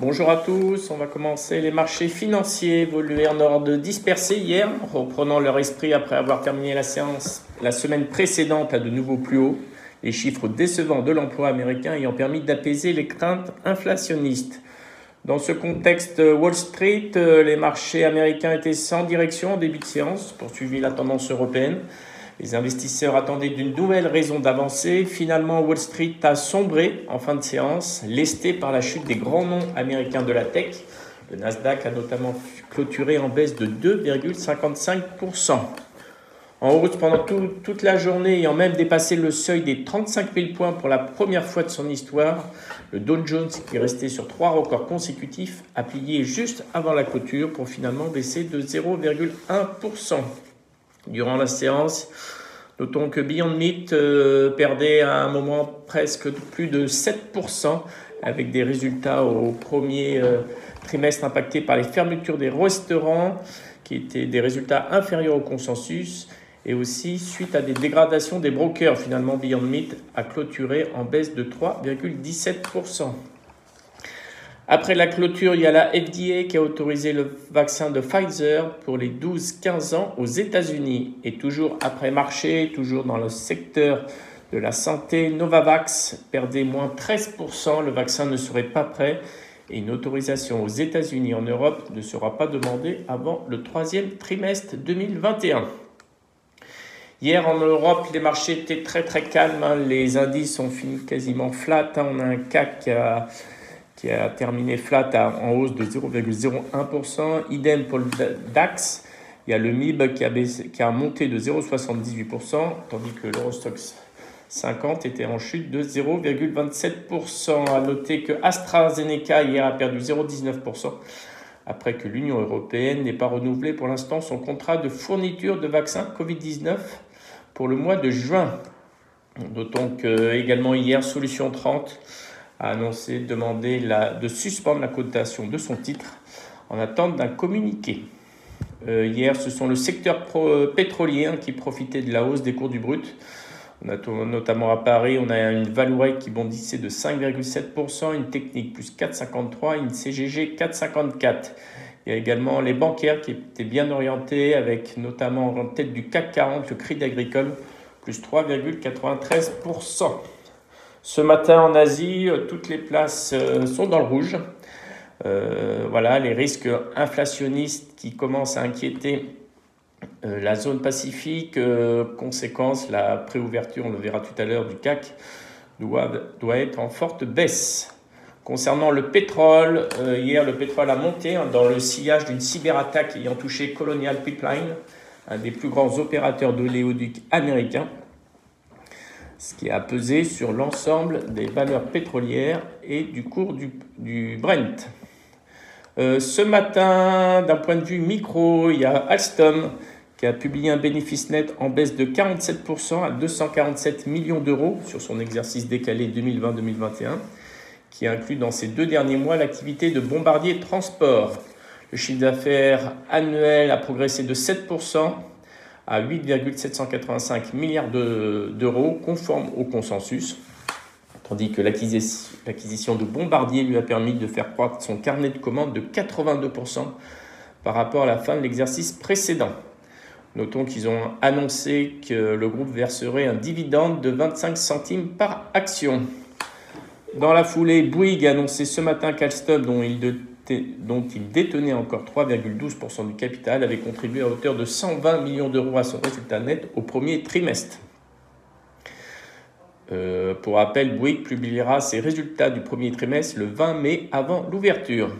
Bonjour à tous, on va commencer. Les marchés financiers évoluaient en ordre dispersé hier, reprenant leur esprit après avoir terminé la séance la semaine précédente à de nouveaux plus hauts. Les chiffres décevants de l'emploi américain ayant permis d'apaiser les craintes inflationnistes. Dans ce contexte, Wall Street, euh, les marchés américains étaient sans direction en début de séance, poursuivi la tendance européenne. Les investisseurs attendaient d'une nouvelle raison d'avancer. Finalement, Wall Street a sombré en fin de séance, lesté par la chute des grands noms américains de la tech. Le Nasdaq a notamment clôturé en baisse de 2,55%. En hausse pendant toute la journée, ayant même dépassé le seuil des 35 000 points pour la première fois de son histoire, le Dow Jones, qui est resté sur trois records consécutifs, a plié juste avant la clôture pour finalement baisser de 0,1% durant la séance. Notons que Beyond Meat euh, perdait à un moment presque plus de 7% avec des résultats au premier euh, trimestre impactés par les fermetures des restaurants qui étaient des résultats inférieurs au consensus et aussi suite à des dégradations des brokers. Finalement, Beyond Meat a clôturé en baisse de 3,17%. Après la clôture, il y a la FDA qui a autorisé le vaccin de Pfizer pour les 12-15 ans aux États-Unis. Et toujours après marché, toujours dans le secteur de la santé, Novavax perdait moins 13%. Le vaccin ne serait pas prêt et une autorisation aux États-Unis en Europe ne sera pas demandée avant le troisième trimestre 2021. Hier en Europe, les marchés étaient très très calmes. Hein. Les indices ont fini quasiment flat. Hein. On a un CAC a qui a terminé flat en hausse de 0,01%. Idem pour le DAX. Il y a le MIB qui a, qui a monté de 0,78%, tandis que l'Eurostox 50 était en chute de 0,27%. À noter que AstraZeneca hier a perdu 0,19% après que l'Union européenne n'ait pas renouvelé pour l'instant son contrat de fourniture de vaccins Covid-19 pour le mois de juin. Notons que également hier, Solution 30 a annoncé demander la, de suspendre la cotation de son titre en attente d'un communiqué. Euh, hier, ce sont le secteur pétrolier qui profitait de la hausse des cours du brut. On a notamment à Paris, on a une Vallourec qui bondissait de 5,7%, une technique plus 4,53%, une CGG 4,54%. Il y a également les bancaires qui étaient bien orientés, avec notamment en tête du CAC 40 le Crédit Agricole, plus 3,93%. Ce matin en Asie, euh, toutes les places euh, sont dans le rouge. Euh, voilà, les risques inflationnistes qui commencent à inquiéter la zone Pacifique. conséquence, la préouverture, on le verra tout à l'heure, du CAC doit, doit être en forte baisse. Concernant le pétrole, hier le pétrole a monté hein, dans le sillage d'une cyberattaque ayant touché Colonial Pipeline, un des plus grands opérateurs d'oléoduc américains ce qui a pesé sur l'ensemble des valeurs pétrolières et du cours du, Brent. Euh, ce matin, d'un point de vue micro, il y a Alstom qui a publié un bénéfice net en baisse de 47% à 247 millions d'euros sur son exercice décalé 2020-2021, qui inclut dans ces deux derniers mois l'activité de bombardier transport. Le chiffre d'affaires annuel a progressé de 7%, à 8,785 milliards d'euros, conforme au consensus, tandis que l'acquisition de Bombardier lui a permis de faire croître son carnet de commandes de 82% par rapport à la fin de l'exercice précédent. Notons qu'ils ont annoncé que le groupe verserait un dividende de 25 centimes par action. Dans la foulée, Bouygues a annoncé ce matin qu'Alstom, dont il de dont il détenait encore 3,12% du capital, avait contribué à hauteur de 120 millions d'euros à son résultat net au premier trimestre. Euh, pour rappel, Bouygues publiera ses résultats du premier trimestre le 20 mai avant l'ouverture.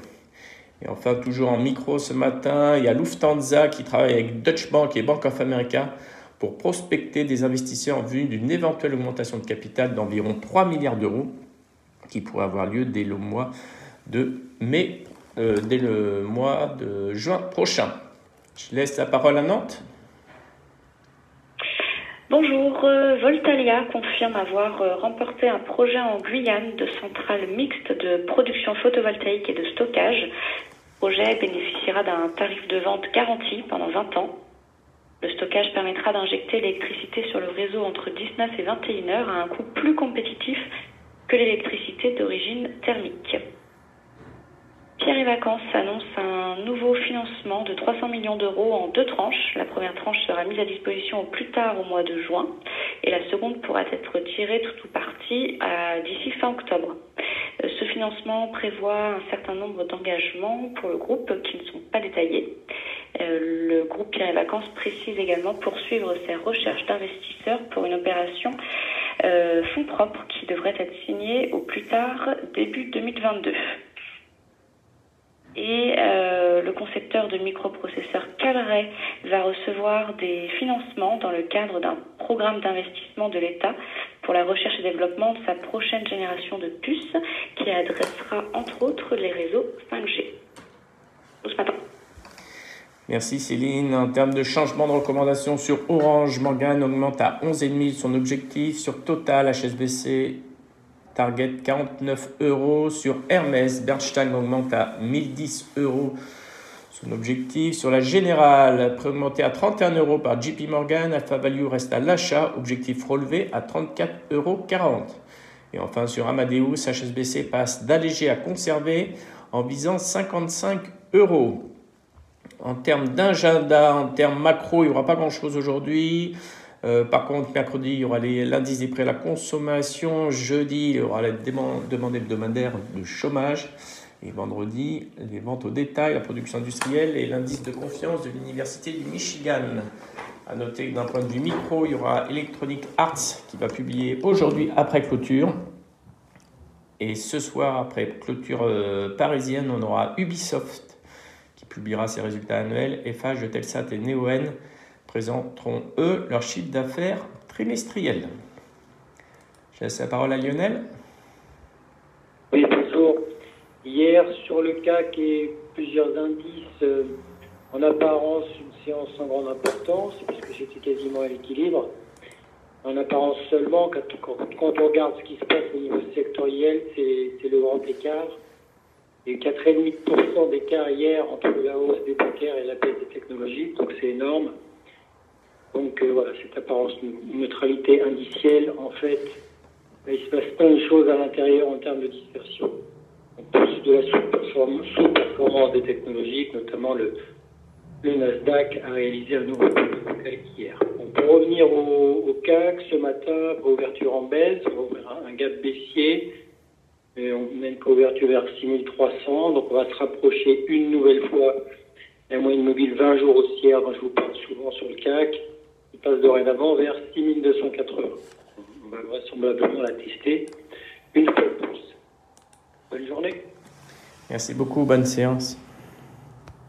Et enfin, toujours en micro ce matin, il y a Lufthansa qui travaille avec Deutsche Bank et Bank of America pour prospecter des investisseurs en vue d'une éventuelle augmentation de capital d'environ 3 milliards d'euros qui pourrait avoir lieu dès le mois de mai euh, dès le mois de juin prochain. Je laisse la parole à Nantes. Bonjour, euh, Voltalia confirme avoir euh, remporté un projet en Guyane de centrale mixte de production photovoltaïque et de stockage. Le projet bénéficiera d'un tarif de vente garanti pendant 20 ans. Le stockage permettra d'injecter l'électricité sur le réseau entre 19 et 21 heures à un coût plus compétitif que l'électricité d'origine thermique. Vacances annonce un nouveau financement de 300 millions d'euros en deux tranches. La première tranche sera mise à disposition au plus tard au mois de juin et la seconde pourra être tirée tout ou partie d'ici fin octobre. Euh, ce financement prévoit un certain nombre d'engagements pour le groupe qui ne sont pas détaillés. Euh, le groupe Pierre et Vacances précise également poursuivre ses recherches d'investisseurs pour une opération euh, fonds propres qui devrait être signée au plus tard début 2022 et euh, le concepteur de microprocesseurs Calray va recevoir des financements dans le cadre d'un programme d'investissement de l'État pour la recherche et développement de sa prochaine génération de puces qui adressera entre autres les réseaux 5G. ce matin. Merci Céline. En termes de changement de recommandation sur Orange, Morgan augmente à 11,5 son objectif. Sur Total, HSBC target 49 euros. Sur Hermès, Bernstein augmente à 1010 euros son objectif. Sur la Générale, préaugmenté à 31 euros par JP Morgan, Alpha Value reste à l'achat, objectif relevé à 34,40 euros. Et enfin sur Amadeus, HSBC passe d'alléger à conserver en visant 55 euros. En termes d'agenda, en termes macro, il n'y aura pas grand-chose aujourd'hui. Euh, par contre, mercredi, il y aura l'indice des prix à la consommation. Jeudi, il y aura la demande hebdomadaire de chômage. Et vendredi, les ventes au détail, la production industrielle et l'indice de confiance de l'Université du Michigan. À noter que d'un point de vue micro, il y aura Electronic Arts qui va publier aujourd'hui après clôture. Et ce soir, après clôture euh, parisienne, on aura Ubisoft qui publiera ses résultats annuels. FH, Telsat et Neoen présenteront, eux, leur chiffre d'affaires trimestriel. Je laisse la parole à Lionel. Oui, bonjour. Hier, sur le CAC et plusieurs indices, euh, en apparence, une séance sans grande importance, puisque c'était quasiment à l'équilibre. En apparence seulement, quand, on regarde ce qui se passe au niveau sectoriel, c'est le grand écart. Il y eu 4,5% d'écart hier entre la hausse des bancaires et la baisse des technologies, donc c'est énorme. Donc euh, voilà, cette apparence neutralité indicielle, en fait, il se passe plein de choses à l'intérieur en termes de dispersion. On plus de la sous-performance des technologies, notamment le, Nasdaq a réalisé un nouveau plus hier. On peut revenir au, CAC ce matin, ouverture en baisse, un gap baissier, et on mène couverture vers 6300, donc on va se rapprocher une nouvelle fois la moyenne mobile 20 jours haussière dont je vous parle souvent sur le CAC, passe dorénavant vers 6280. On va vraisemblablement la tester une fois de plus. Bonne journée. Merci beaucoup, bonne séance.